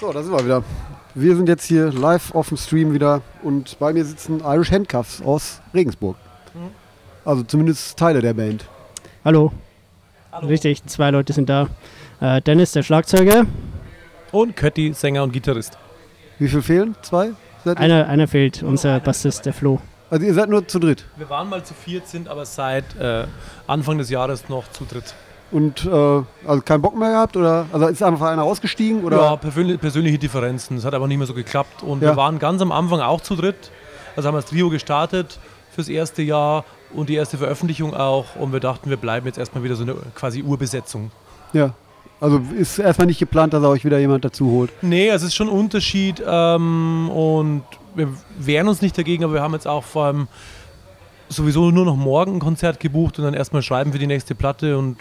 So, da sind wir wieder. Wir sind jetzt hier live auf dem Stream wieder und bei mir sitzen Irish Handcuffs aus Regensburg. Also zumindest Teile der Band. Hallo. Richtig, zwei Leute sind da. Äh, Dennis, der Schlagzeuger. Und Kötti, Sänger und Gitarrist. Wie viel fehlen? Zwei? Seid ihr? Einer, einer fehlt, unser Bassist, der Flo. Also ihr seid nur zu dritt. Wir waren mal zu viert, sind aber seit äh, Anfang des Jahres noch zu dritt. Und äh, also keinen Bock mehr gehabt? Oder also ist einfach einer ausgestiegen? Oder? Ja, persönliche, persönliche Differenzen. Das hat aber nicht mehr so geklappt. Und Ja. wir waren ganz am Anfang auch zu dritt. Also haben wir das Trio gestartet fürs erste Jahr und die erste Veröffentlichung auch. Und wir dachten, wir bleiben jetzt erstmal wieder so eine quasi Urbesetzung. Ja. Also ist erstmal nicht geplant, dass er euch wieder jemand dazu holt. Nee, also es ist schon ein Unterschied ähm, und wir wehren uns nicht dagegen, aber wir haben jetzt auch vor allem sowieso nur noch morgen ein Konzert gebucht und dann erstmal schreiben für die nächste Platte und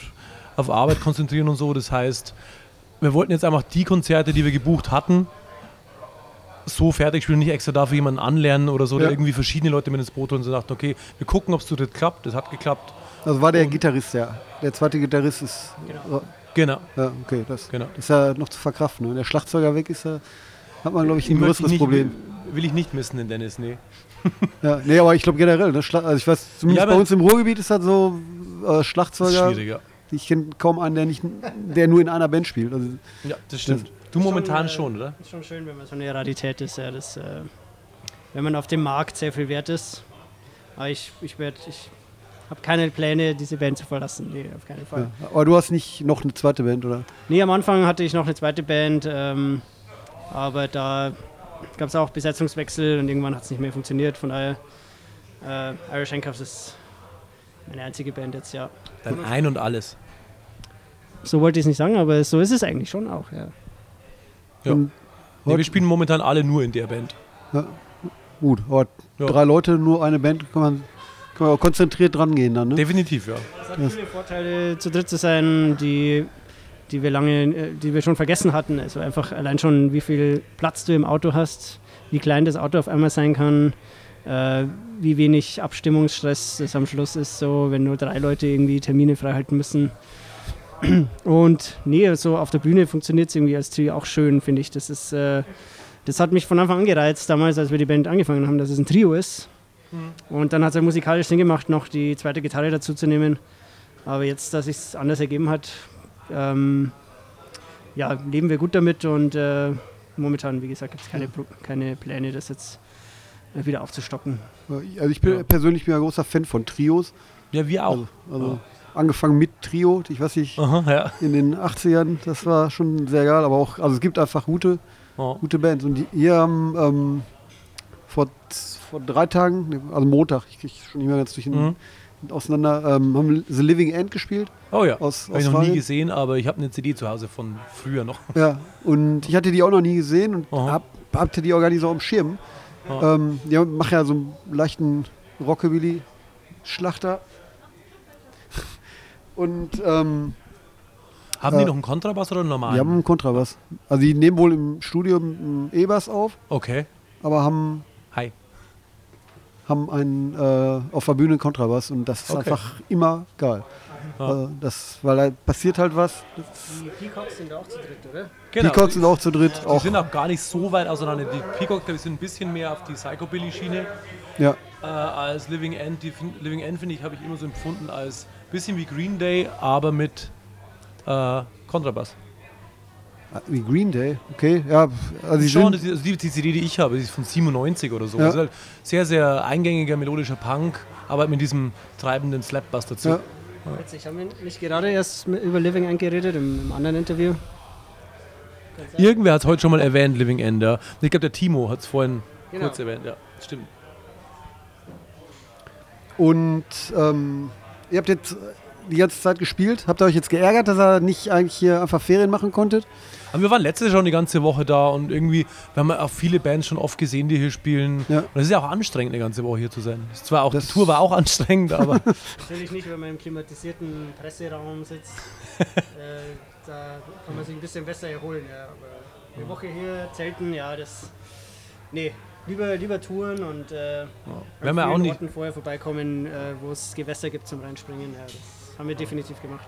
auf Arbeit konzentrieren und so. Das heißt, wir wollten jetzt einfach die Konzerte, die wir gebucht hatten, so fertig spielen, nicht extra dafür jemanden anlernen oder so, Ja. oder irgendwie verschiedene Leute mit ins Boot holen und so dachten, okay, wir gucken, ob es so das klappt. Das hat geklappt. Also war der Und- Gitarrist, ja. Der zweite Gitarrist ist. Genau. Ja, okay, das, Genau. ist ja noch zu verkraften. ne? Wenn der Schlagzeuger weg ist, ja, hat man, glaube ich, ein möchte größeres ich nicht, Problem. Will ich nicht missen, den Dennis, nee. Ja, nee, aber ich glaube generell, ne, also ich weiß, zumindest Ja, bei uns im Ruhrgebiet ist das so äh, Das ist Schlagzeuger. schwieriger. Ich kenne kaum einen, der nicht, der nur in einer Band spielt. Also, Ja, das stimmt. Du momentan schon, oder? Ist schon schön, wenn man so eine Rarität ist, ja, das, äh, wenn man auf dem Markt sehr viel wert ist. Aber ich, ich werde, ich habe keine Pläne, diese Band zu verlassen. Nee, auf keinen Fall. ja. Aber du hast nicht noch eine zweite Band, oder? Nee, am Anfang hatte ich noch eine zweite Band, ähm, aber da gab es auch Besetzungswechsel und irgendwann hat es nicht mehr funktioniert. Von daher, äh, Irish Handcuffs ist meine einzige Band jetzt, ja. Dein Ein und Alles. So wollte ich es nicht sagen, aber so ist es eigentlich schon auch, ja. Ja. Und Nee, wir spielen momentan alle nur in der Band. gut, aber Ja. drei Leute, nur eine Band, kann man, kann man auch konzentriert dran gehen dann, ne? Definitiv, ja. Es hat viele Vorteile, zu dritt zu sein, die, die wir lange, äh, die wir schon vergessen hatten. Also einfach allein schon, wie viel Platz du im Auto hast, wie klein das Auto auf einmal sein kann, äh, wie wenig Abstimmungsstress es am Schluss ist, so wenn nur drei Leute irgendwie Termine frei halten müssen. Und nee, so auf der Bühne funktioniert es irgendwie als Trio auch schön, finde ich. Das ist, äh, das hat mich von Anfang an gereizt, damals, als wir die Band angefangen haben, dass es ein Trio ist. Und dann hat es ja musikalisch Sinn gemacht, noch die zweite Gitarre dazu zu nehmen. Aber jetzt, dass sich es anders ergeben hat, ähm, ja, leben wir gut damit und äh, momentan, wie gesagt, gibt es keine, keine Pläne, das jetzt wieder aufzustocken. Also ich bin Ja. persönlich bin ein großer Fan von Trios. Ja, wir auch. Also, also angefangen mit Trio, ich weiß nicht, Aha, ja. in den 80ern, das war schon sehr geil, aber auch, also es gibt einfach gute, Oh. gute Bands. Und die, hier haben ähm, vor, vor drei Tagen, also Montag, ich kriege schon nicht mehr ganz durch den, Mhm. auseinander, ähm, haben The Living End gespielt oh ja. aus Habe ich noch nie gesehen, aber ich habe eine CD zu Hause von früher noch. Ja, und ich hatte die auch noch nie gesehen und hab, hatte die auch gar nicht so am Schirm. Ja. Ähm, die machen ja so einen leichten Rockabilly-Schlachter. Und ähm, Haben die Äh, noch einen Kontrabass oder einen normalen? die haben einen Kontrabass. Also die nehmen wohl im Studio einen E-Bass auf, okay. aber haben, Hi. haben einen äh, auf der Bühne einen Kontrabass und das ist Okay. einfach immer geil. Ja. Äh, das, weil da passiert halt was. Die Peacocks sind auch zu dritt, oder? Die Peacocks sind auch zu dritt. Genau. Die Auch, sind auch gar nicht so weit auseinander. Die Peacocks glaub ich, sind ein bisschen mehr auf die Psychobilly-Schiene ja, äh, als Living End. Die fin- Living End, finde ich, habe ich immer so empfunden als bisschen wie Green Day, aber mit äh, Kontrabass. wie Green Day, okay. Ja, also die Schon, ist- also die, die CD, die ich habe, die ist von 97 oder so. Ja. Das ist halt sehr, sehr eingängiger melodischer Punk, aber mit diesem treibenden Slapbass dazu. Ja. Witzig, haben wir nicht gerade erst über Living eingeredet im, im anderen Interview? Irgendwer hat es heute schon mal erwähnt, Living End. Ja. Ich glaube, der Timo hat es vorhin Genau. kurz erwähnt. Ja, stimmt. Und ähm, ihr habt jetzt die ganze Zeit gespielt. Habt ihr euch jetzt geärgert, dass ihr nicht eigentlich hier einfach Ferien machen konntet? Aber wir waren letztes Jahr schon die ganze Woche da und irgendwie, wir haben auch viele Bands schon oft gesehen, die hier spielen. Ja. Und es ist ja auch anstrengend, eine ganze Woche hier zu sein. Das ist zwar auch, Das- die Tour war auch anstrengend, aber Natürlich nicht, wenn man im klimatisierten Presseraum sitzt. äh, da kann man sich ein bisschen besser erholen. Ja. Aber eine Woche hier zelten, ja, das. Nee, lieber, lieber Touren und äh, wir ja an auch vielen nicht, Orten vorher vorbeikommen, äh, wo es Gewässer gibt zum Reinspringen. Ja, das haben wir definitiv gemacht.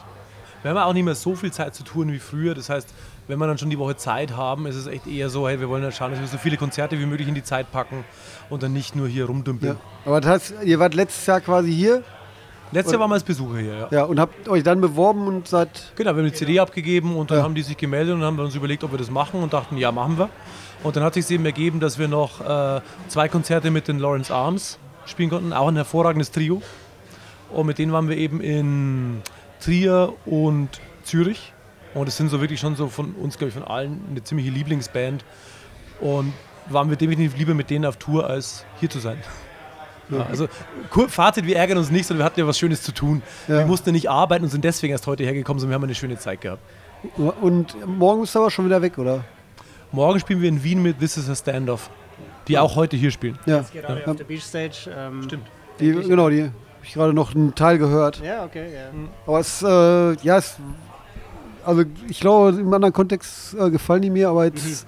Wir haben auch nicht mehr so viel Zeit zu touren wie früher. Das heißt, wenn wir dann schon die Woche Zeit haben, ist es echt eher so, hey, wir wollen halt schauen, dass wir so viele Konzerte wie möglich in die Zeit packen und dann nicht nur hier rumdümpeln. Ja. Aber das heißt, ihr wart letztes Jahr quasi hier Letztes Jahr waren wir als Besucher hier, ja. ja, und habt euch dann beworben und seid. Genau, wir haben die CD abgegeben und dann Ja. haben die sich gemeldet und haben wir uns überlegt, ob wir das machen und dachten, ja, machen wir. Und dann hat sich eben ergeben, dass wir noch äh, zwei Konzerte mit den Lawrence Arms spielen konnten, auch ein hervorragendes Trio. Und mit denen waren wir eben in Trier und Zürich. Und es sind so wirklich schon so von uns, glaube ich, von allen eine ziemliche Lieblingsband. Und waren wir definitiv lieber mit denen auf Tour, als hier zu sein. Ja, also Fazit, wir ärgern uns nicht, sondern wir hatten ja was Schönes zu tun. Ja. Wir mussten nicht arbeiten und sind deswegen erst heute hergekommen, sondern wir haben eine schöne Zeit gehabt. Und morgen ist aber schon wieder weg, oder? Morgen spielen wir in Wien mit This is a Standoff, die auch heute hier spielen. Ja. Gerade Ja. auf der Beach Stage. Ähm, Stimmt. Die, genau, die habe ich gerade noch einen Teil gehört. Ja, okay, ja. Aber es, äh, ja, es, also ich glaube, im anderen Kontext äh, gefallen die mir, aber jetzt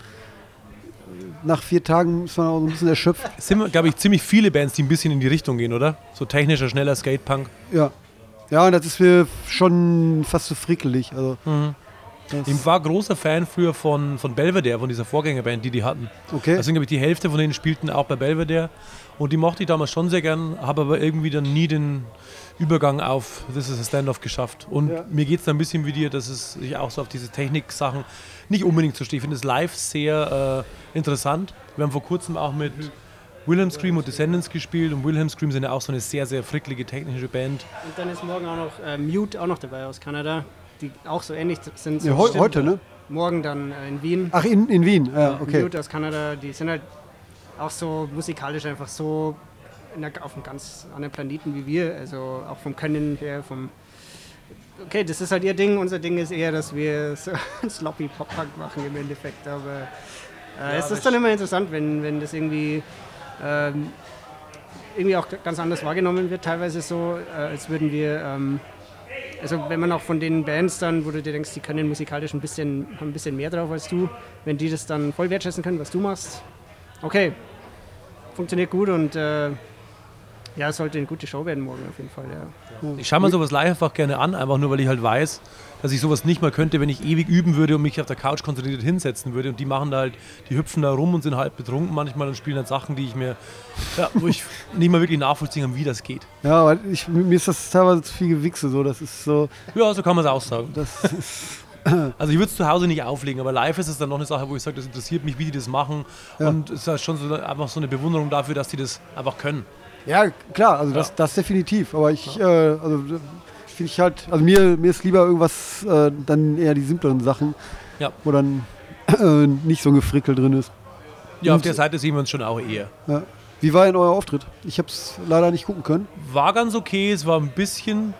nach vier Tagen ist man auch so ein bisschen erschöpft. Es sind, glaube ich, ziemlich viele Bands, die ein bisschen in die Richtung gehen, oder? So technischer, schneller Skatepunk. Ja. Ja, und das ist mir schon fast zu frickelig. Also, das, Ich war großer Fan früher von, von Belvedere, von dieser Vorgängerband, die die hatten. okay. Also, glaube ich, die Hälfte von denen spielten auch bei Belvedere. Und die mochte ich damals schon sehr gern, habe aber irgendwie dann nie den Übergang auf This is a Standoff geschafft. Und Ja. mir geht es da ein bisschen wie dir, dass es ich auch so auf diese Technik-Sachen nicht unbedingt so stehe. Ich finde es live sehr äh, interessant. Wir haben vor kurzem auch mit Wilhelm Scream und Descendants gespielt und Wilhelm Scream sind ja auch so eine sehr, sehr fricklige technische Band. Und dann ist morgen auch noch äh, Mute auch noch dabei aus Kanada, die auch so ähnlich sind. So ja, heu, heute, ne? Morgen dann äh, in Wien. Ach, in, in Wien. Ja, okay. Mute aus Kanada, die sind halt auch so musikalisch einfach so auf einem ganz anderen Planeten wie wir. Also auch vom Können her, vom. Okay, das ist halt ihr Ding. Unser Ding ist eher, dass wir so sloppy Pop-Punk machen im Endeffekt. Aber äh, es ist dann immer interessant, wenn, wenn das irgendwie. Ähm, irgendwie auch ganz anders wahrgenommen wird, teilweise so, äh, als würden wir, ähm, also wenn man auch von den Bands dann, wo du dir denkst, die können musikalisch ein bisschen, haben ein bisschen mehr drauf als du, wenn die das dann voll wertschätzen können, was du machst, okay, funktioniert gut und äh, ja, es sollte eine gute Show werden morgen auf jeden Fall, ja. Ich schaue mir sowas live einfach gerne an, einfach nur weil ich halt weiß, dass ich sowas nicht mal könnte, wenn ich ewig üben würde und mich auf der Couch konzentriert hinsetzen würde. Und die machen da halt, die hüpfen da rum und sind halb betrunken manchmal und spielen dann Sachen, die ich mir, ja, wo ich nicht mal wirklich nachvollziehen kann, wie das geht. Ja, aber ich, mir ist das teilweise zu viel Gewichse. So. Das ist so. Ja, so kann man es auch sagen. Das ist, Also ich würde es zu Hause nicht auflegen, aber live ist es dann noch eine Sache, wo ich sage, das interessiert mich, wie die das machen. Ja. Und es ist halt schon so, einfach so eine Bewunderung dafür, dass die das einfach können. ja, klar, also das, das definitiv. Aber ich, äh, also finde ich halt, also mir, mir ist lieber irgendwas, äh, dann eher die simpleren Sachen, Ja. wo dann äh, nicht so ein Gefrickel drin ist. Ja, auf Und- der Seite sehen wir uns schon auch eher. Ja. Wie war denn euer Auftritt? Ich habe es leider nicht gucken können. War ganz okay, es war ein bisschen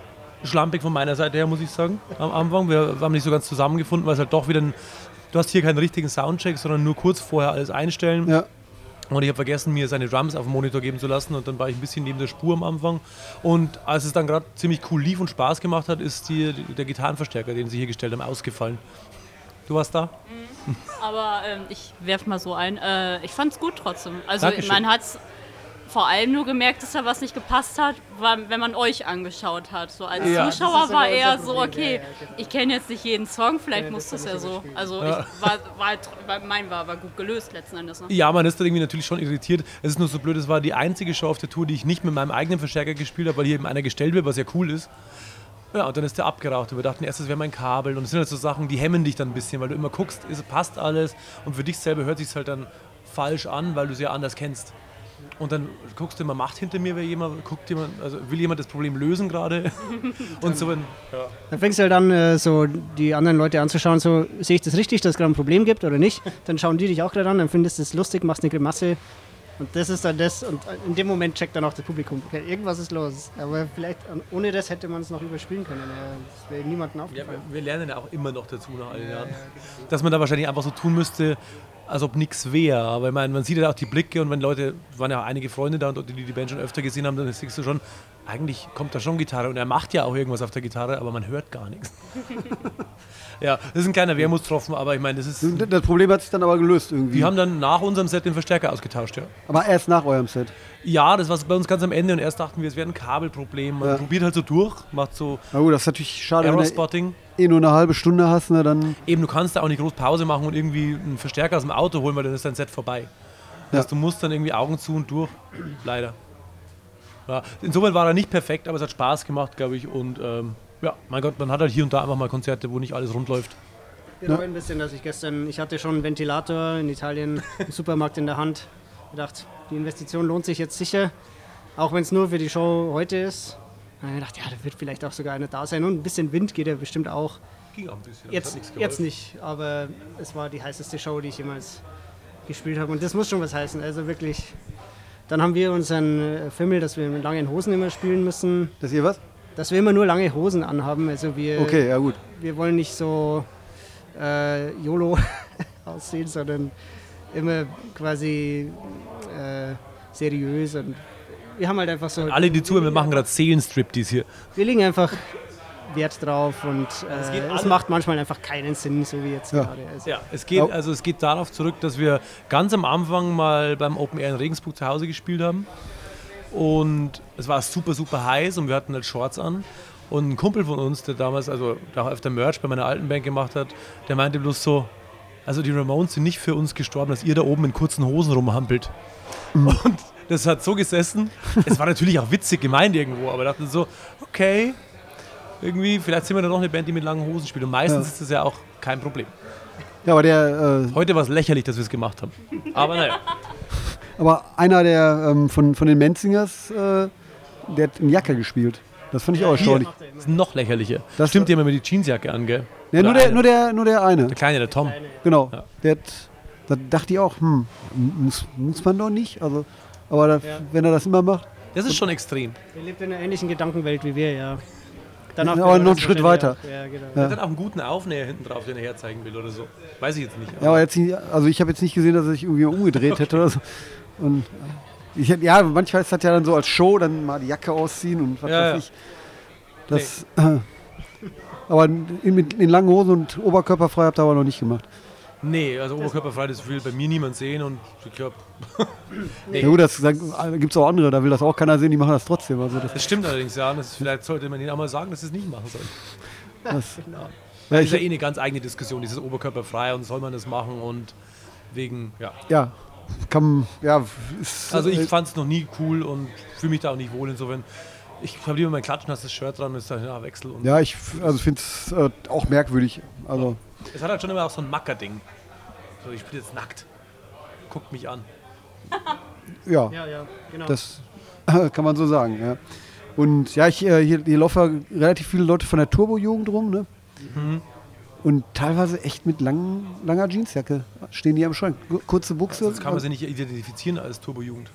schlampig von meiner Seite her, muss ich sagen, am Anfang. Wir haben nicht so ganz zusammengefunden, weil es halt doch wieder ein, Du hast hier keinen richtigen Soundcheck, sondern nur kurz vorher alles einstellen. Ja, Und ich habe vergessen, mir seine Drums auf dem Monitor geben zu lassen und dann war ich ein bisschen neben der Spur am Anfang. Und als es dann gerade ziemlich cool lief und Spaß gemacht hat, ist die, der Gitarrenverstärker, den sie hier gestellt haben, ausgefallen. Du warst da? Aber ähm, ich werf mal so ein. Äh, ich fand's gut trotzdem. Also Dankeschön. man hat's vor allem nur gemerkt, dass da was nicht gepasst hat, war, wenn man euch angeschaut hat. So als Ja. Zuschauer war eher so, okay, ja, genau. ich kenne jetzt nicht jeden Song, vielleicht Ja, muss das das kann ja so. überspielen. Also war, war, war, mein war aber gut gelöst letzten Endes. Ne? Ja, man ist da irgendwie natürlich schon irritiert. Es ist nur so blöd, es war die einzige Show auf der Tour, die ich nicht mit meinem eigenen Verstärker gespielt habe, weil hier eben einer gestellt wird, was ja cool ist. Ja, und dann ist der abgeraucht. Und wir dachten erst, das wäre mein Kabel. Und das sind halt so Sachen, die hemmen dich dann ein bisschen, weil du immer guckst, ist, passt alles. Und für dich selber hört sich halt dann falsch an, weil du es ja anders kennst. Und dann guckst du immer, macht hinter mir wer jemand, guckt jemand, also will jemand das Problem lösen gerade? und so, wenn, Dann fängst du halt an, äh, so die anderen Leute anzuschauen, so sehe ich das richtig, dass es gerade ein Problem gibt oder nicht. Dann schauen die dich auch gerade an, dann findest du es lustig, machst eine Grimasse. Und das ist dann das, und in dem Moment checkt dann auch das Publikum, okay, irgendwas ist los. Aber vielleicht ähm, ohne das hätte man es noch überspielen können. Ja, Das wäre niemandem Ja, aufgefallen. wir, wir lernen ja auch immer noch dazu nach all den Jahren. Dass man da wahrscheinlich einfach so tun müsste, als ob nichts wäre. Aber ich meine, man sieht ja auch die Blicke und wenn Leute, es waren ja auch einige Freunde da und die die Band schon öfter gesehen haben, dann siehst du schon, eigentlich kommt da schon Gitarre und er macht ja auch irgendwas auf der Gitarre, aber man hört gar nichts. ja, das ist ein kleiner Wermutstropfen, aber ich meine, das ist. Das Problem hat sich dann aber gelöst irgendwie. Wir haben dann nach unserem Set den Verstärker ausgetauscht, ja. aber erst nach eurem Set. Ja, das war bei uns ganz am Ende und erst dachten wir, es wäre ein Kabelproblem. Man Ja. probiert halt so durch, macht so Na gut, das ist natürlich schade, wenn du Error-Spotting. Eh nur eine halbe Stunde hast, ne, dann. Eben, du kannst da auch nicht groß Pause machen und irgendwie einen Verstärker aus dem Auto holen, weil dann ist dein Set vorbei. Das heißt, du musst dann irgendwie Augen zu und durch, leider. Ja, insofern war er nicht perfekt, aber es hat Spaß gemacht, glaube ich. Und ähm, ja, mein Gott, man hat halt hier und da einfach mal Konzerte, wo nicht alles rund läuft. Ich bereue ein bisschen, dass ich gestern, ich hatte schon einen Ventilator in Italien im Supermarkt in der Hand. gedacht, die Investition lohnt sich jetzt sicher, auch wenn es nur für die Show heute ist. Dann habe ich gedacht, ja, da wird vielleicht auch sogar einer da sein und ein bisschen Wind geht ja bestimmt auch. Ging auch ein bisschen. Jetzt, jetzt nicht, aber es war die heißeste Show, die ich jemals gespielt habe und das muss schon was heißen. Also wirklich. Dann haben wir unseren äh, Fimmel, dass wir mit langen Hosen immer spielen müssen, Dass ihr was? dass wir immer nur lange Hosen anhaben. Also wir, Okay, ja gut. wir wollen nicht so äh, YOLO aussehen, sondern immer quasi äh, seriös und wir haben halt einfach so. Alle, die zuhören, wir machen gerade Seelenstriptease hier. Wir legen einfach Wert drauf und Es äh, es alle- macht manchmal einfach keinen Sinn, so wie jetzt Ja. gerade. Also, Ja, es geht, also es geht darauf zurück, dass wir ganz am Anfang mal beim Open Air in Regensburg zu Hause gespielt haben. Und es war super, super heiß und wir hatten halt Shorts an. Und ein Kumpel von uns, der damals, also der auch öfter Merch bei meiner alten Band gemacht hat, der meinte bloß so, also die Ramones sind nicht für uns gestorben, dass ihr da oben in kurzen Hosen rumhampelt. Und das hat so gesessen. Es war natürlich auch witzig gemeint irgendwo, aber dachte so, okay, irgendwie, vielleicht sind wir dann noch eine Band, die mit langen Hosen spielt. Und meistens Ja. ist das ja auch kein Problem. Ja, aber der, äh, Heute war es lächerlich, dass wir es gemacht haben. Aber naja. aber einer der ähm, von, von den Menzingers, äh, der hat in Jacke gespielt. Das fand ich auch erstaunlich. Das ist noch lächerlicher. Das- Stimmt, haben immer die Jeansjacke an, gell? Ja, nur, der, eine. nur, der, nur der eine. Der Kleine, der Tom. Genau. Ja. Der hat, da dachte ich auch, hm, muss, muss man doch nicht. Also, aber da, Ja. wenn er das immer macht, Das ist schon extrem. Er lebt in einer ähnlichen Gedankenwelt wie wir, ja. Danach Ja, aber noch das einen Schritt weiter. auch. Ja, genau. Er hat dann auch einen guten Aufnäher hinten drauf, den er herzeigen will oder so. Weiß ich jetzt nicht. ja, aber jetzt also ich habe jetzt nicht gesehen, dass er sich irgendwie umgedreht hätte oder so. Und ich, ja, manchmal ist das ja dann so als Show, dann mal die Jacke ausziehen und was Ja, weiß ja. ich. Das, aber in, mit, in langen Hosen und oberkörperfrei habt ihr aber noch nicht gemacht. Nee, also oberkörperfrei, das will bei mir niemand sehen und ich glaube, Ja gut, das gibt es auch andere, da will das auch keiner sehen, die machen das trotzdem. Also das, das stimmt allerdings, ja. Das, vielleicht sollte man ihnen auch mal sagen, dass sie es nicht machen sollen. das, ja, Das ist ja eh eine ganz eigene Diskussion, dieses oberkörperfrei und soll man das machen und wegen, ja. ja, kann, ja, ist, Also ich äh, fand es noch nie cool und fühle mich da auch nicht wohl insofern. Ich habe lieber mein klatschnasses Shirt dran und ist dann ja Wechsel. Und ja, ich also finde es äh, auch merkwürdig. Also, Es hat halt schon immer auch so ein Macker-Ding. So, ich spiele jetzt nackt. Guckt mich an. ja, Ja, ja, genau. das kann man so sagen. Ja. Und ja, ich, äh, hier, hier laufen relativ viele Leute von der Turbo-Jugend rum, ne? Mhm. Und teilweise echt mit lang, langer Jeansjacke stehen die am Schrank. Kurze Buchse. Sonst kann man sie nicht identifizieren als Turbo-Jugend.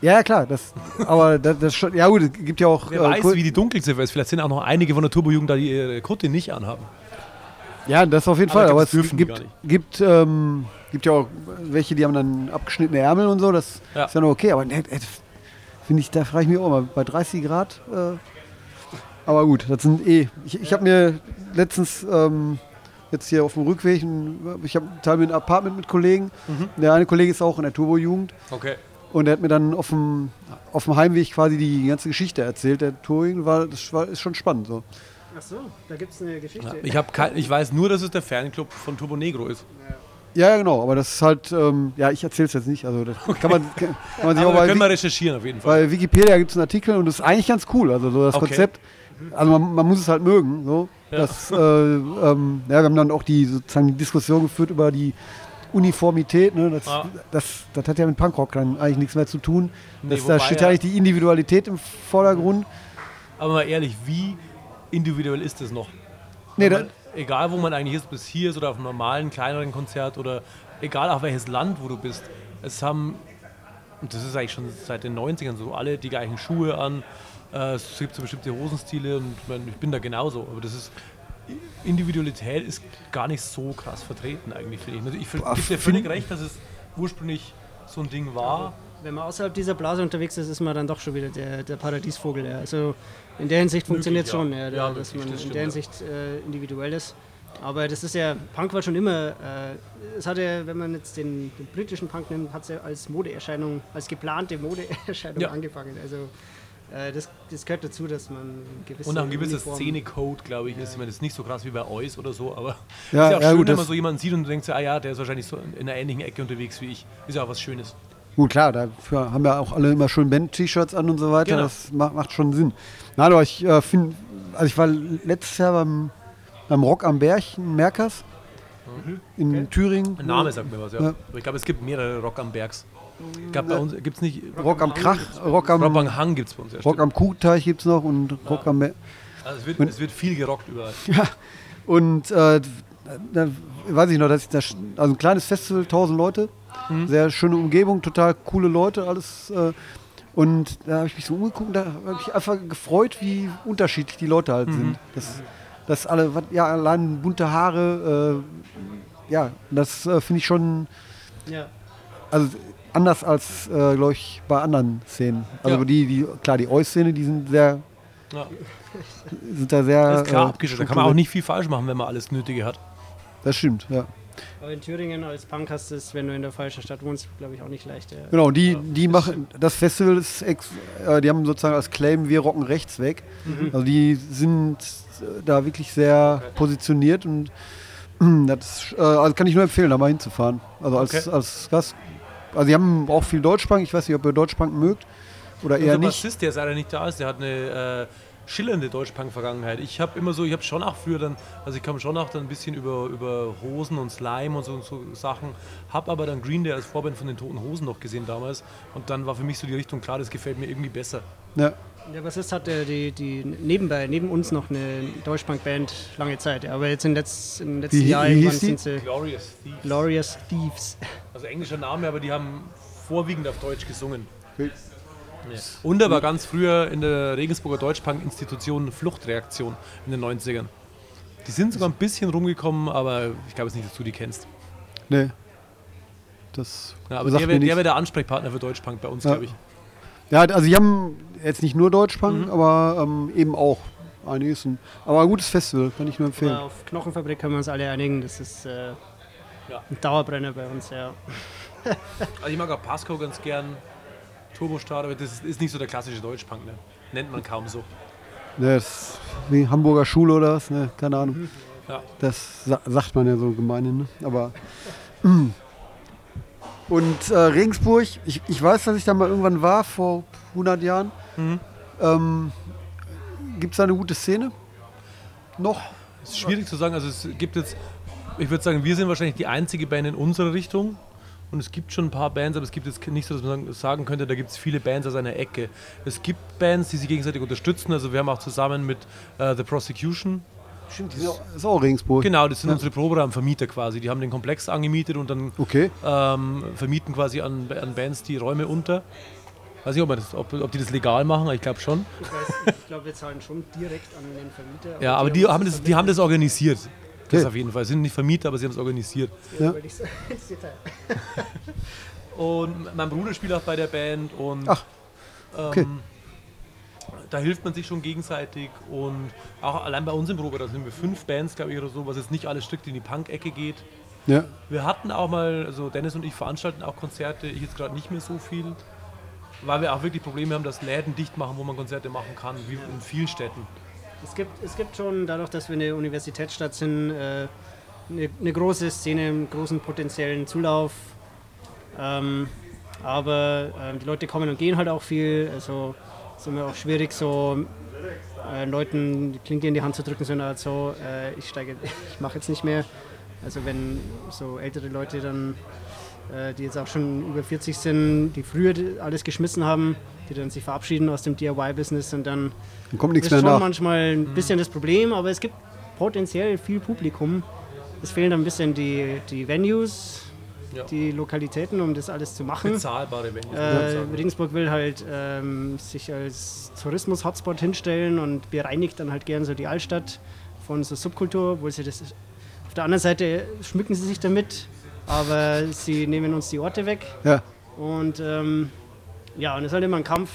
ja, ja, klar. Das, aber das, das schon, ja gut, es gibt ja auch. Wer äh, weiß, wie die Dunkelziffer ist. Vielleicht sind auch noch einige von der Turbo-Jugend da, die ihre Kutte nicht anhaben. Ja, das auf jeden Aber Fall. Aber das es gibt, gibt, ähm, gibt ja auch welche, die haben dann abgeschnittene Ärmel und so. Das Ja. ist ja noch okay. Aber ne, äh, finde ich, da frage ich mich auch mal, bei 30 Grad. Äh, aber gut, das sind eh. Ich, ich habe mir letztens ähm, jetzt hier auf dem Rückweg, ein, ich habe teil mir ein Apartment mit Kollegen. Mhm. Der eine Kollege ist auch in der Turbo-Jugend. Okay. Und der hat mir dann auf dem, auf dem Heimweg quasi die ganze Geschichte erzählt. Der Touring war, das war, ist schon spannend. So. Ach so, da gibt es eine Geschichte. Ich, hab kein, ich weiß nur, dass es der Fanclub von Turbo Negro ist. Ja, ja, genau. Aber das ist halt, ähm, ja, ich erzähle es jetzt nicht. Also das kann man, kann, kann man sich Aber auch wir bei, können mal Wi- recherchieren auf jeden Fall. bei Wikipedia gibt es einen Artikel und das ist eigentlich ganz cool. Also so das Okay. Konzept. Also man, man muss es halt mögen. So. Ja. Das, äh, ähm, ja, wir haben dann auch die sozusagen die Diskussion geführt über die Uniformität. Ne? Das, Ja. das, das hat ja mit Punkrock dann eigentlich nichts mehr zu tun. Nee, Das, da wobei steht ja- ja eigentlich die Individualität im Vordergrund. Aber mal ehrlich, wie individuell ist das noch? Nee, man, egal wo man eigentlich ist, ob es hier ist oder auf einem normalen, kleineren Konzert oder egal auf welches Land, wo du bist. Es haben, und das ist eigentlich schon seit den 90ern so, alle die gleichen Schuhe an. Äh, es gibt so bestimmte Hosenstile und ich, bin da genauso. Aber das ist, Individualität ist gar nicht so krass vertreten eigentlich, finde ich. Also ich gebe dir völlig recht, dass es ursprünglich so ein Ding war. Wenn man außerhalb dieser Blase unterwegs ist, ist man dann doch schon wieder der, der Paradiesvogel. Ja. Also in der Hinsicht funktioniert es ja. schon, ja, da, Ja, dass man das in der ja. Hinsicht äh, individuell ist. Aber das ist ja, Punk war schon immer, äh, es hat ja, wenn man jetzt den, den britischen Punk nimmt, hat es ja als Modeerscheinung, als geplante Modeerscheinung Ja. angefangen. Also äh, das, das gehört dazu, dass man gewisse Und auch ein gewisser Szenecode, glaube ich, ist. Ich meine, das ist nicht so krass wie bei Eus oder so, aber Ja, ist ja auch ja, schön, gut, wenn man so jemanden sieht und denkt, ah ja, der ist wahrscheinlich so in einer ähnlichen Ecke unterwegs wie ich. Ist ja auch was Schönes. Gut, klar, dafür haben ja auch alle immer schön Band-T-Shirts an und so weiter. Genau. Das macht, macht schon Sinn. Nein, aber ich äh, finde, also ich war letztes Jahr beim, beim Rock am Berg in Merkers in Thüringen. Ein Name sagt mir was, ja. Ja. Aber ich glaube, es gibt mehrere Rock am Bergs. Ich glaube, bei uns gibt es nicht. Rock am Krach, Rock am, Rock am Hang gibt es bei uns ja. Rock am Kuhteich gibt es noch und Rock am Berg. Also es, wird, es wird viel gerockt überall. Und äh, da weiß ich noch, dass ich das, also ein kleines Festival, 1000 Leute, Mhm. sehr schöne Umgebung, total coole Leute, alles. Äh, und da habe ich mich so umgeguckt, da habe ich einfach gefreut, wie unterschiedlich die Leute halt Mhm. sind. Das, das alle, ja, allein bunte Haare, äh, ja, das äh, finde ich schon, Ja. also anders als, äh, glaube ich, bei anderen Szenen. Also Ja. die, die, klar, die Oi-Szene, die sind sehr, Ja. sind da sehr. Das ist klar äh, abgeschottet. Da kann man auch nicht viel falsch machen, wenn man alles Nötige hat. Das stimmt, ja. Aber in Thüringen als Punk hast du es, wenn du in der falschen Stadt wohnst, glaube ich auch nicht leicht. Ja. Genau, die, die machen, das Festival ist, ex, äh, die haben sozusagen als Claim, wir rocken rechts weg. Also die sind äh, da wirklich sehr positioniert und das ist, äh, also kann ich nur empfehlen, da mal hinzufahren. Also als, Okay. als Gast. Also die haben auch viel Deutschpunk, ich weiß nicht, ob ihr Deutschpunk mögt oder eher Unser nicht. Bassist, der leider nicht da ist, der hat eine äh, schillernde Deutschpunk-Vergangenheit. Ich habe immer so, ich habe schon auch früher dann, also ich kam schon auch dann ein bisschen über, über Hosen und Slime und so, so Sachen, habe aber dann Green Day als Vorband von den Toten Hosen noch gesehen damals und dann war für mich so die Richtung klar, das gefällt mir irgendwie besser. Ja, Der Bassist hatte die, die nebenbei, neben uns noch eine Deutschpunk-Band lange Zeit. ja. Aber jetzt in, letz, in den letzten Wie- waren- die? sind sie Glorious Thieves. Glorious Thieves. Also englischer Name, aber die haben vorwiegend auf Deutsch gesungen. Okay. Ja. Und er war ganz früher in der Regensburger Deutschpunk-Institution Fluchtreaktion in den 90ern. Die sind sogar ein bisschen rumgekommen, aber ich glaube es nicht, dass du die kennst. nee. Das Ja, aber sagt der wäre wär der Ansprechpartner für Deutschpunk bei uns, Ja. glaube ich. Ja, also die haben jetzt nicht nur Mhm. Deutschpunk, aber ähm, eben auch einiges. Aber ein gutes Festival, kann ich nur empfehlen. Aber auf Knochenfabrik können wir uns alle einigen. Das ist äh, Ja. ein Dauerbrenner bei uns, ja. Also ich mag auch Pasco ganz gern, Turbostart, aber das ist, nicht so der klassische Deutschpunk, ne? Nennt man kaum so. Ne, das ist wie Hamburger Schule oder was, ne? keine Ahnung. Ja. Das sa sagt man ja so gemein, ne? aber. mm. Und äh, Regensburg, ich, ich weiß, dass ich da mal irgendwann war, vor 100 Jahren. Mhm. Ähm, Gibt es da eine gute Szene? Noch? Es ist schwierig zu sagen, also es gibt jetzt, ich würde sagen, wir sind wahrscheinlich die einzige Band in unserer Richtung. Und es gibt schon ein paar Bands, aber es gibt jetzt nicht so, dass man sagen- könnte, da gibt es viele Bands aus einer Ecke. Es gibt Bands, die sich gegenseitig unterstützen. Also wir haben auch zusammen mit äh, The Prosecution, Stimmt, die sind auch, ist auch Regensburg. genau, das sind Ja. unsere Proberaumvermieter quasi. Die haben den Komplex angemietet und dann Okay. ähm, vermieten quasi an, an Bands die Räume unter. Weiß nicht, ob, das, ob, ob die das legal machen, aber ich glaube schon. Ich, ich glaube, wir zahlen schon direkt an den Vermieter. Ja, aber die haben das, die haben das organisiert. Das Okay. auf jeden Fall. Sie sind nicht Vermieter, aber sie haben es organisiert. Ja. Und mein Bruder spielt auch bei der Band und Ach, ähm, okay. da hilft man sich schon gegenseitig und auch allein bei uns im Probe, da sind wir fünf Bands, glaube ich, oder so, was jetzt nicht alles strikt in die Punk-Ecke geht. Ja. Wir hatten auch mal, also Dennis und ich veranstalten auch Konzerte, ich jetzt gerade nicht mehr so viel, weil wir auch wirklich Probleme haben, dass Läden dicht machen, wo man Konzerte machen kann, wie in vielen Städten. Es gibt, es gibt schon, dadurch, dass wir eine Universitätsstadt sind, äh, eine, eine große Szene, einen großen potenziellen Zulauf. Ähm, aber ähm, die Leute kommen und gehen halt auch viel. Also ist immer auch schwierig, so äh, Leuten die Klinke in die Hand zu drücken, sondern halt so, äh, ich steige, ich mache jetzt nicht mehr. Also wenn so ältere Leute dann, äh, die jetzt auch schon über 40 sind, die früher alles geschmissen haben, die dann sich verabschieden aus dem DIY-Business und dann Dann kommt nichts ist mehr schon nach. manchmal ein bisschen das Problem, aber es gibt potenziell viel Publikum. Es fehlen ein bisschen die, die Venues, Ja. die Lokalitäten, um das alles zu machen. Bezahlbare man Äh. Regensburg will halt ähm, sich als Tourismus-Hotspot hinstellen und bereinigt dann halt gern so die Altstadt von so Subkultur, obwohl sie das. Auf der anderen Seite schmücken sie sich damit, aber sie nehmen uns die Orte weg. Ja. Und ähm, ja, und es ist halt immer ein Kampf.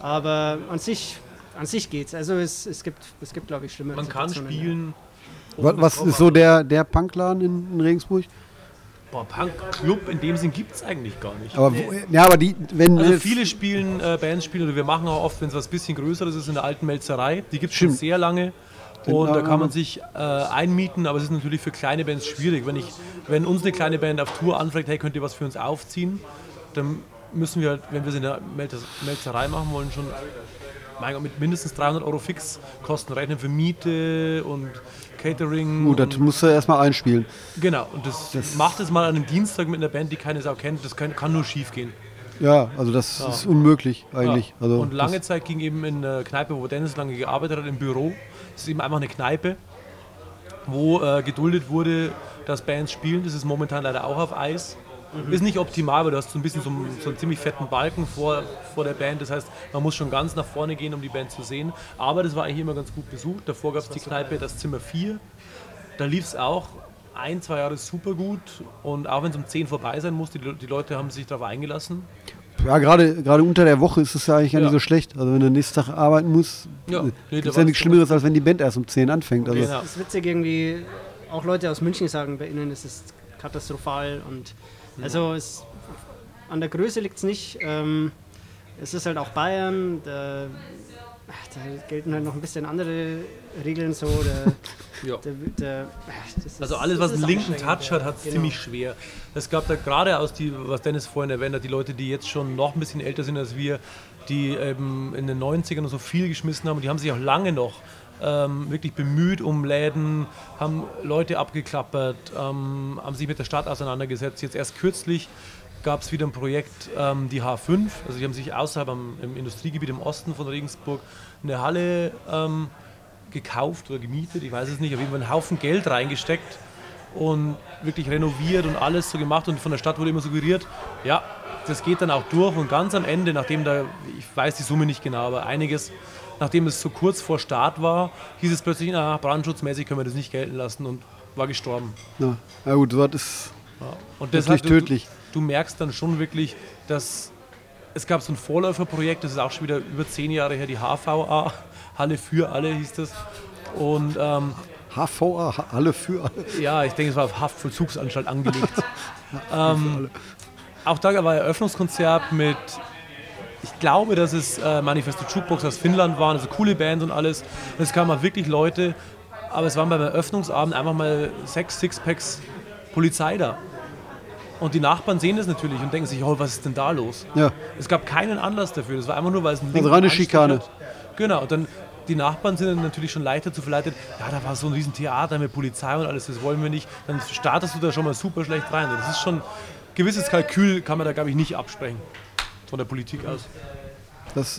Aber an sich, an sich geht's. Also es, es gibt, es gibt glaube ich, schlimmere Man kann spielen. Was, was ist so der, der Punkladen in, in Regensburg? Boah, Punk-Club in dem Sinn gibt es eigentlich gar nicht. Aber, wo- ja, aber die, wenn Also viele spielen, äh, Bands spielen, oder wir machen auch oft, wenn es was bisschen Größeres ist, in der alten Melzerei. Die gibt es schon sehr lange. Und da kann man sich äh, einmieten, aber es ist natürlich für kleine Bands schwierig. Wenn, ich, wenn uns eine kleine Band auf Tour anfragt, hey, könnt ihr was für uns aufziehen, dann müssen wir halt, wenn wir es in der Melzer- Melzerei machen wollen, schon mein Gott, mit mindestens 300 Euro Fixkosten rechnen für Miete und Catering. Gut, das musst du erstmal einspielen. genau, und das, macht es mal an einem Dienstag mit einer Band, die keine Sau kennt, das kann, kann nur schief gehen. Ja, also das ist unmöglich eigentlich. Ja. Also und lange Zeit ging eben in der Kneipe, wo Dennis lange gearbeitet hat, im Büro. Das ist eben einfach eine Kneipe, wo äh, geduldet wurde, dass Bands spielen. Das ist momentan leider auch auf Eis. Mhm. Ist nicht optimal, weil du hast so ein bisschen so, einen- so einen ziemlich fetten Balken vor, vor der Band. Das heißt, man muss schon ganz nach vorne gehen, um die Band zu sehen. Aber das war eigentlich immer ganz gut besucht. Davor gab es die Kneipe, das Zimmer 4. Da lief es auch ein, zwei Jahre super gut. Und auch wenn es um 10 vorbei sein musste, die, die Leute haben sich darauf eingelassen. ja, gerade gerade unter der Woche ist es ja eigentlich gar Ja. nicht so schlecht. Also wenn du nächsten Tag arbeiten musst, Ja. Nee, ist ja es nichts Schlimmeres, als wenn die Band erst um 10 anfängt. Also, Genau. Das ist witzig irgendwie, auch Leute aus München sagen, bei ihnen ist es katastrophal und also es, an der Größe liegt es nicht. Ähm, es ist halt auch Bayern, da, da gelten halt noch ein bisschen andere Regeln so. Der, Ja. der, der, das ist- Also alles, was einen linken Touch hat, hat es Genau. ziemlich schwer. Es gab da gerade aus die, was Dennis vorhin erwähnt hat, die Leute, die jetzt schon noch ein bisschen älter sind als wir, die eben in den 90ern so viel geschmissen haben die haben sich auch lange noch ähm, wirklich bemüht um Läden, haben Leute abgeklappert, ähm, haben sich mit der Stadt auseinandergesetzt. Jetzt erst kürzlich gab es wieder ein Projekt, ähm, die H5, also die haben sich außerhalb am, im Industriegebiet im Osten von Regensburg eine Halle ähm, gekauft oder gemietet, ich weiß es nicht, auf jeden Fall einen Haufen Geld reingesteckt und wirklich renoviert und alles so gemacht und von der Stadt wurde immer suggeriert, ja, das geht dann auch durch und ganz am Ende, nachdem da, ich weiß die Summe nicht genau, aber einiges, nachdem es so kurz vor Start war, hieß es plötzlich, na, brandschutzmäßig können wir das nicht gelten lassen und war gestorben. ja. ja gut, so ist Ja. Und deshalb, du- tödlich. Du, du merkst dann schon wirklich, dass es gab so ein Vorläuferprojekt, das ist auch schon wieder über zehn Jahre her, die HVA, Halle für alle hieß das. Und ähm, HVA, Ha- alle für alle. ja, ich denke, es war auf Haftvollzugsanstalt angelegt. ähm, auch da war Eröffnungskonzert mit, ich glaube, dass es äh, Manifesto Jukebox aus Finnland waren, also coole Bands und alles. Und es kamen mal wirklich Leute, aber es waren beim Eröffnungsabend einfach mal sechs Sixpacks Polizei da. Und die Nachbarn sehen das natürlich und denken sich, oh, was ist denn da los? Ja. Es gab keinen Anlass dafür. Das war einfach nur, weil es ein Also reine Schikane. hat. Genau. Und dann die Nachbarn sind dann natürlich schon leichter zu verleitet. Ja, da war so ein riesen Theater mit Polizei und alles, das wollen wir nicht. Dann startest du da schon mal super schlecht rein. Das ist schon gewisses Kalkül kann man da glaube ich nicht absprechen von der Politik aus. Das,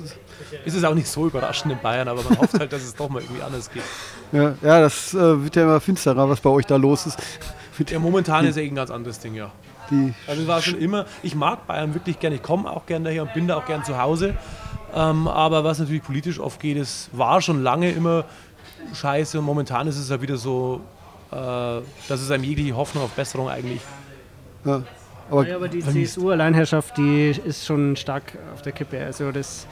Ist es auch nicht so überraschend in Bayern, aber man hofft halt, dass es doch mal irgendwie anders geht. ja, ja, das äh, wird ja immer finsterer, was bei euch da los ist. Ja, momentan ist ja eh ein ganz anderes Ding, ja. Also es war schon immer, ich mag Bayern wirklich gerne, ich komme auch gerne daher und bin da auch gerne zu Hause. Ähm, aber was natürlich politisch oft geht, es war schon lange immer scheiße und momentan ist es ja wieder so, äh, dass es einem jegliche Hoffnung auf Besserung eigentlich. ja. Aber, Ja, aber die CSU-Alleinherrschaft, die ist schon stark auf der Kippe. Also das,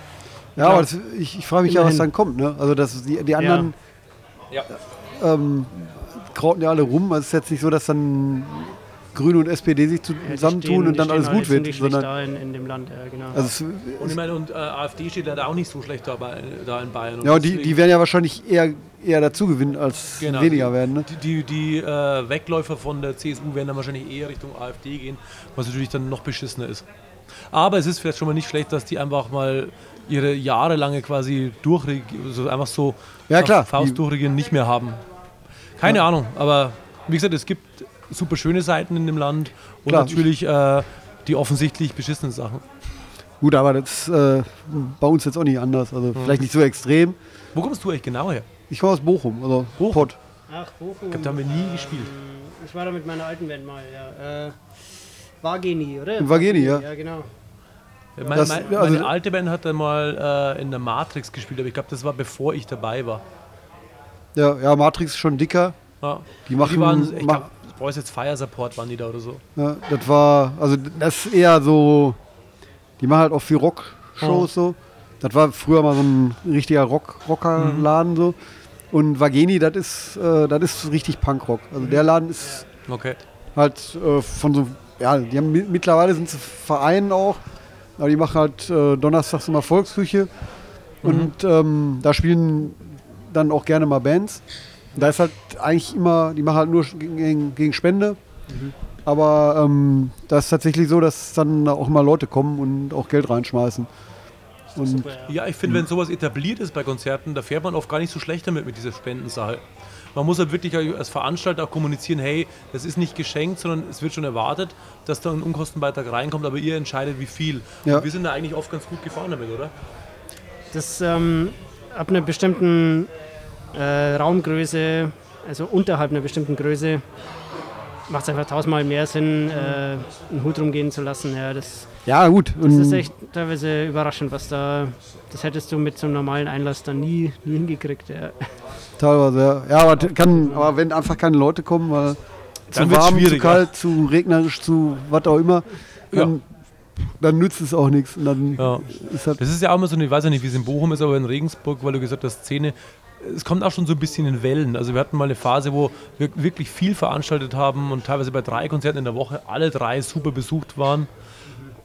ja, aber das, ich, ich frage mich ja, was dann kommt. Ne? Also dass die, die anderen Ja. ähm, krauten ja alle rum. Also es ist jetzt nicht so, dass dann Grüne und SPD sich ja, zusammentun stehen- und dann alles alle gut wird. Sondern, da in, in dem Land, ja, genau. also es, Und ich meine, und äh, AfD steht leider auch nicht so schlecht da, bei, da in Bayern. Und ja, und die, die werden ja wahrscheinlich eher, eher dazu gewinnen, als Genau. weniger werden. Ne? Die, die, die äh, Wegläufer von der CSU werden dann wahrscheinlich eher Richtung AfD gehen, was natürlich dann noch beschissener ist. Aber es ist vielleicht schon mal nicht schlecht, dass die einfach mal ihre jahrelange quasi durchregieren, so einfach so Ja, klar. Faust durchregieren nicht mehr haben. Keine Ahnung, aber wie gesagt, es gibt super schöne Seiten in dem Land und Klar. natürlich äh, die offensichtlich beschissenen Sachen. Gut, aber das ist äh, bei uns jetzt auch nicht anders. Also vielleicht nicht so extrem. Wo kommst du eigentlich genau her? Ich komme aus Bochum, also Bochum? Pott. Ach, Bochum. Ich glaube, da haben wir nie gespielt. Ich war da mit meiner alten Band mal, ja. Äh, Wageni, oder? Wageni, ja. Ja, genau. Meine, Das- meine, also- meine alte Band hat einmal äh, in der Matrix gespielt, aber ich glaube, das war bevor ich dabei war. Ja, ja, Matrix ist schon dicker. Ja. Die machen. Die waren, ich ma- Boys jetzt Fire Support waren die da oder so. ja, das war, also das ist eher so. die machen halt auch viel Rock-Shows so. Das war früher mal so ein richtiger Rock Rockerladen so. Und Vageni, das ist, äh, das ist richtig Punkrock. Also der Laden ist Okay. halt äh, von so, ja, die haben mi- mittlerweile sind sie Vereinen auch, aber die machen halt äh, donnerstags immer Volksküche und ähm, da spielen dann auch gerne mal Bands. Da ist halt eigentlich immer, die machen halt nur gegen, gegen Spende, aber ähm, da ist tatsächlich so, dass dann auch immer Leute kommen und auch Geld reinschmeißen. Und Ja, ich finde, wenn sowas etabliert ist bei Konzerten, da fährt man oft gar nicht so schlecht damit mit dieser Spendensache. Man muss halt wirklich als Veranstalter auch kommunizieren, hey, das ist nicht geschenkt, sondern es wird schon erwartet, dass da ein Unkostenbeitrag reinkommt, aber ihr entscheidet, wie viel. Ja. Und wir sind da eigentlich oft ganz gut gefahren damit, oder? Das ähm, ab einer bestimmten äh, Raumgröße, also unterhalb einer bestimmten Größe, macht es einfach tausendmal mehr Sinn, äh, einen Hut rumgehen zu lassen. Ja, das, ja, gut. das Und ist echt teilweise überraschend, was da. Das hättest du mit so einem normalen Einlass dann nie, nie hingekriegt. Ja. teilweise, ja. Ja, aber, kann, aber wenn einfach keine Leute kommen, weil Dann zu warm, zu kalt, zu regnerisch, zu was auch immer, dann, dann nützt es auch nichts. Und dann Ja. ist halt, Das ist ja auch immer so, eine- ich weiß ja nicht, wie es in Bochum ist, aber in Regensburg, weil du gesagt hast, Szene, es kommt auch schon so ein bisschen in Wellen. Also wir hatten mal eine Phase, wo wir wirklich viel veranstaltet haben und teilweise bei drei Konzerten in der Woche alle drei super besucht waren.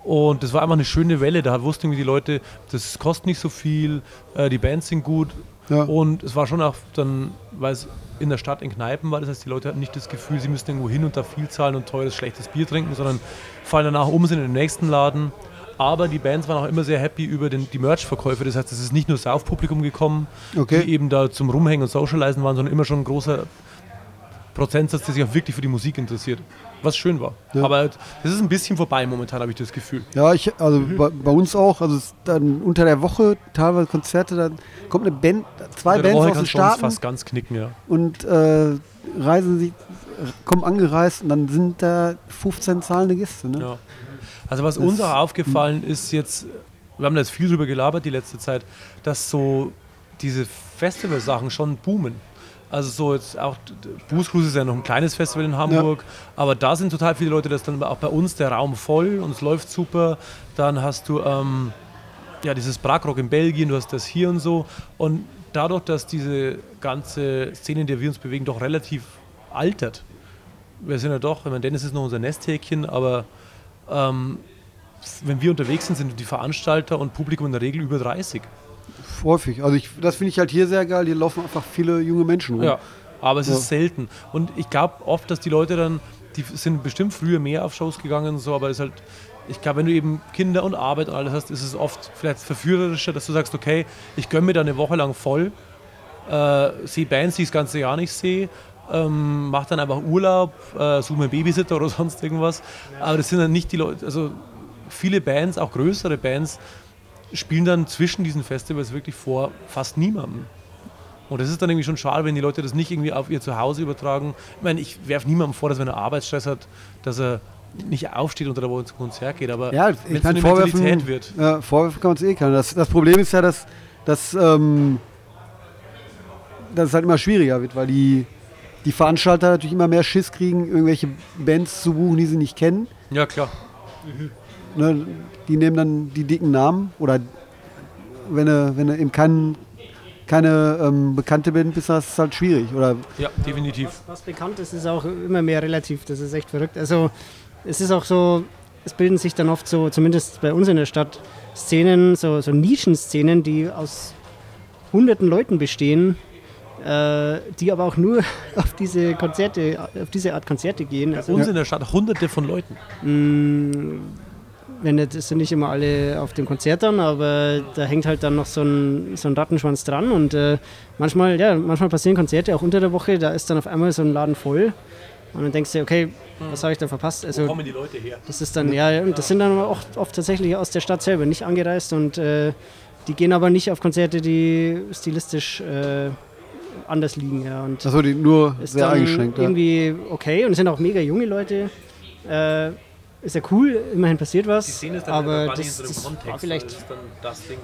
Und das war einfach eine schöne Welle. Da wussten die Leute, das kostet nicht so viel, äh, die Bands sind gut. Ja. Und es war schon auch dann, weil es in der Stadt in Kneipen war, das heißt, die Leute hatten nicht das Gefühl, sie müssten irgendwo hin und da viel zahlen und teures, schlechtes Bier trinken, sondern fallen danach um, sind in den nächsten Laden. Aber die Bands waren auch immer sehr happy über den, die Merch-Verkäufe. Das heißt, es ist nicht nur Saufpublikum gekommen, Okay. die eben da zum Rumhängen und Socializen waren, sondern immer schon ein großer Prozentsatz, der sich auch wirklich für die Musik interessiert. Was schön war. Ja. Aber das ist ein bisschen vorbei momentan, habe ich das Gefühl. ja, ich, also bei, bei uns auch, also dann unter der Woche teilweise Konzerte, dann kommt eine Band, zwei Unter Bands aus den Staaten fast ganz knicken, ja. und äh, reisen sie, kommen angereist und dann sind da 15 zahlende Gäste. Ne? Ja. Also was Das- uns auch aufgefallen ist jetzt, wir haben da jetzt viel drüber gelabert die letzte Zeit, dass so diese Festivalsachen schon boomen. Also so jetzt auch, Booze Cruise ist ja noch ein kleines Festival in Hamburg, aber da sind total viele Leute, das ist dann auch bei uns der Raum voll und es läuft super. Dann hast du ähm, ja dieses Bragrock in Belgien, du hast das hier und so. Und dadurch, dass diese ganze Szene, in der wir uns bewegen, doch relativ altert. Wir sind ja doch, ich meine, Dennis ist noch unser Nesthäkchen, aber ähm, wenn wir unterwegs sind, sind die Veranstalter und Publikum in der Regel über 30. Häufig. Also ich, das finde ich halt hier sehr geil. Hier laufen einfach viele junge Menschen rum. Ja, aber es Ja. ist selten. Und ich glaube oft, dass die Leute dann, die sind bestimmt früher mehr auf Shows gegangen und so, aber es ist halt, ich glaube, wenn du eben Kinder und Arbeit und alles hast, ist es oft vielleicht verführerischer, dass du sagst, okay, ich gönne mir da eine Woche lang voll, äh, sehe Bands, die ich das ganze Jahr nicht sehe, ähm, mach dann einfach Urlaub, äh, suche mir einen Babysitter oder sonst irgendwas. Aber das sind dann nicht die Leute, also viele Bands, auch größere Bands, spielen dann zwischen diesen Festivals wirklich vor fast niemandem. Und das ist dann irgendwie schon schade, wenn die Leute das nicht irgendwie auf ihr Zuhause übertragen. Ich meine, ich werfe niemandem vor, dass wenn er Arbeitsstress hat, dass er nicht aufsteht unter der Woche zum Konzert geht. Aber Ja, wenn ich es eine vorwerfen, Mentalität wird. Ja, vorwerfen kann man es eh keiner. Das, das Problem ist ja, dass, dass, ähm, dass es halt immer schwieriger wird, weil die, die Veranstalter natürlich immer mehr Schiss kriegen, irgendwelche Bands zu buchen, die sie nicht kennen. Ja, klar. Ne? Die nehmen dann die dicken Namen oder wenn du, wenn du eben kein, keine ähm, bekannte Band bist, dann ist es halt schwierig. Oder Ja, definitiv. Was bekannt ist, ist auch immer mehr relativ. Das ist echt verrückt. Also es ist auch so, es bilden sich dann oft so, zumindest bei uns in der Stadt, Szenen, so, so Nischenszenen, die aus hunderten Leuten bestehen, die aber auch nur auf diese Konzerte, auf diese Art Konzerte gehen. Bei Also, uns in der Stadt hunderte von Leuten. mh, wenn nicht, sind nicht immer alle auf dem Konzert dann, aber da hängt halt dann noch so ein, so ein Rattenschwanz dran und äh, manchmal, ja, manchmal passieren Konzerte auch unter der Woche, da ist dann auf einmal so ein Laden voll und dann denkst du, okay, was habe ich da verpasst? Wo Also kommen die Leute her? das ist dann, ja, das sind dann auch oft tatsächlich aus der Stadt selber, nicht angereist und äh, die gehen aber nicht auf Konzerte, die stilistisch äh, anders liegen, ja. Und achso, die nur ist sehr dann eingeschränkt. Ja. irgendwie okay und es sind auch mega junge Leute. Äh, ist ja cool, immerhin passiert was. aber das, das war vielleicht, dann das Ding.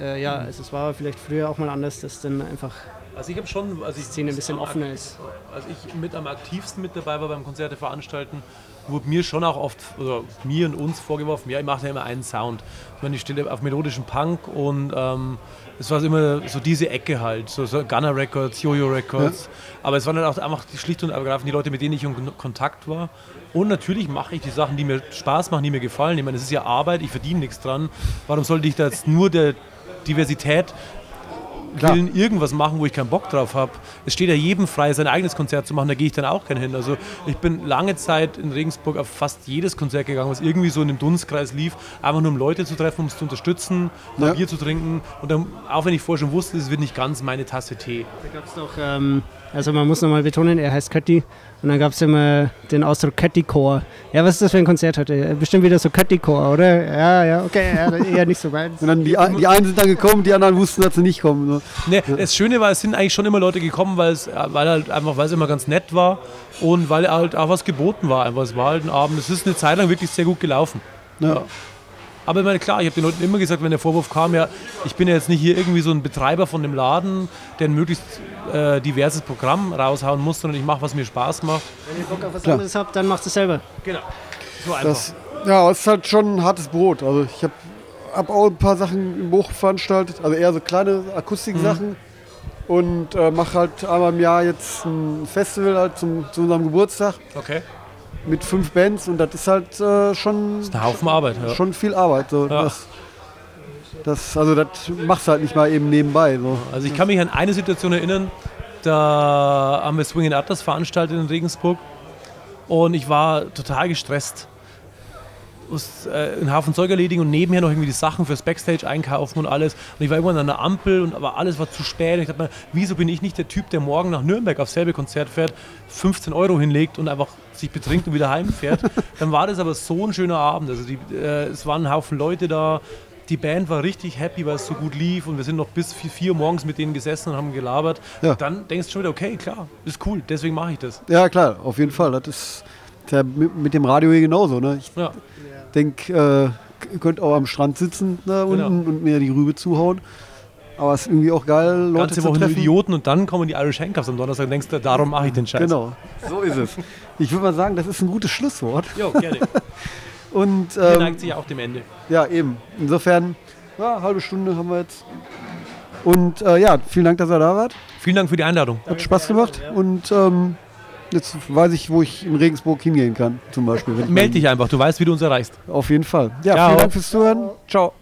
äh, ja, also es war vielleicht früher auch mal anders, dass dann einfach Also ich habe schon, also ich Szene ein bisschen offener ist. Als ich mit am aktivsten mit dabei war beim Konzerte veranstalten, wurde mir schon auch oft, oder mir und uns vorgeworfen, ja, ich mache ja immer einen Sound. Ich meine, ich stehe auf melodischen Punk und ähm, es war immer so diese Ecke halt, so, so Gunner Records, Jojo Records. Aber es waren dann auch einfach die schlicht und ergreifend die Leute, mit denen ich in Kon- Kontakt war. Und natürlich mache ich die Sachen, die mir Spaß machen, die mir gefallen. Ich meine, es ist ja Arbeit, ich verdiene nichts dran. Warum sollte ich da jetzt nur der Diversität. Willen irgendwas machen, wo ich keinen Bock drauf habe. Es steht ja jedem frei, sein eigenes Konzert zu machen, da gehe ich dann auch gerne hin. Also ich bin lange Zeit in Regensburg auf fast jedes Konzert gegangen, was irgendwie so in dem Dunstkreis lief, einfach nur um Leute zu treffen, um es zu unterstützen, Ja. Bier zu trinken. Und dann, auch wenn ich vorher schon wusste, es wird nicht ganz meine Tasse Tee. Da gab es doch, ähm, also man muss nochmal betonen, er heißt Kötti. Und dann gab es immer den Ausdruck Kötti-Chor. Ja, was ist das für ein Konzert heute? Bestimmt wieder so Kötti-Chor, oder? Ja, ja, okay, ja, eher nicht so weit. Und dann die, die einen sind dann gekommen, die anderen wussten, dass sie nicht kommen. Ne? Ne, Das Schöne war, es sind eigentlich schon immer Leute gekommen, weil es, weil halt einfach, weil es immer ganz nett war und weil halt auch was geboten war. Einfach, es war halt ein Abend, es ist eine Zeit lang wirklich sehr gut gelaufen. Ja. Aber ich meine, klar, ich habe den Leuten immer gesagt, wenn der Vorwurf kam, ja, ich bin ja jetzt nicht hier irgendwie so ein Betreiber von dem Laden, der ein möglichst äh, diverses Programm raushauen muss, sondern ich mache, was mir Spaß macht. Wenn ihr Bock auf was Klar. anderes habt, dann macht es selber. Genau. So einfach. Das, ja, es ist halt schon ein hartes Brot. Also ich habe hab auch ein paar Sachen im Buch veranstaltet, also eher so kleine Akustiksachen. Und äh, mache halt einmal im Jahr jetzt ein Festival halt zum, zu unserem Geburtstag okay. Mit fünf Bands und das ist halt äh, schon, Ein Haufen Arbeit. Ja. schon viel Arbeit. So. Ja. Das, das, also das machst du halt nicht mal eben nebenbei. So. Also ich kann mich an eine Situation erinnern, da haben wir Swinging Atlas veranstaltet in Regensburg und ich war total gestresst. Muss äh, einen Haufen Zeug erledigen und nebenher noch irgendwie die Sachen fürs Backstage einkaufen und alles. Und ich war irgendwann an der Ampel und aber alles war zu spät. Und ich dachte mir, wieso bin ich nicht der Typ, der morgen nach Nürnberg aufs selbe Konzert fährt, 15 Euro hinlegt und einfach sich betrinkt und wieder heimfährt. Dann war das aber so ein schöner Abend. Also die, äh, es waren ein Haufen Leute da. Die Band war richtig happy, weil es so gut lief und wir sind noch bis 4 vier Uhr morgens mit denen gesessen und haben gelabert. Ja. Dann denkst du schon wieder, okay, klar, ist cool, deswegen mache ich das. Ja klar, auf jeden Fall. Das ist mit dem Radio hier genauso. Ne? Ich Ja. Denke, äh, ihr könnt auch am Strand sitzen da unten Genau. und mir die Rübe zuhauen. Aber es ist irgendwie auch geil, Leute Ganze zu Woche nur treffen. Idioten und dann kommen die Irish Handcuffs am Donnerstag und denkst darum mache ich den Scheiß. Genau, so ist es. Ich würde mal sagen, das ist ein gutes Schlusswort. Jo, gerne. Und Hier ähm, neigt sich ja auch dem Ende. ja, eben. Insofern, ja, halbe Stunde haben wir jetzt. Und äh, ja, vielen Dank, dass ihr da wart. Vielen Dank für die Einladung. Hat Spaß gemacht. Und ähm, jetzt weiß ich, wo ich in Regensburg hingehen kann, zum Beispiel. Meld dich einfach, du weißt, wie du uns erreichst. Auf jeden Fall. Ja, Ciao. vielen Dank fürs Zuhören. Ciao.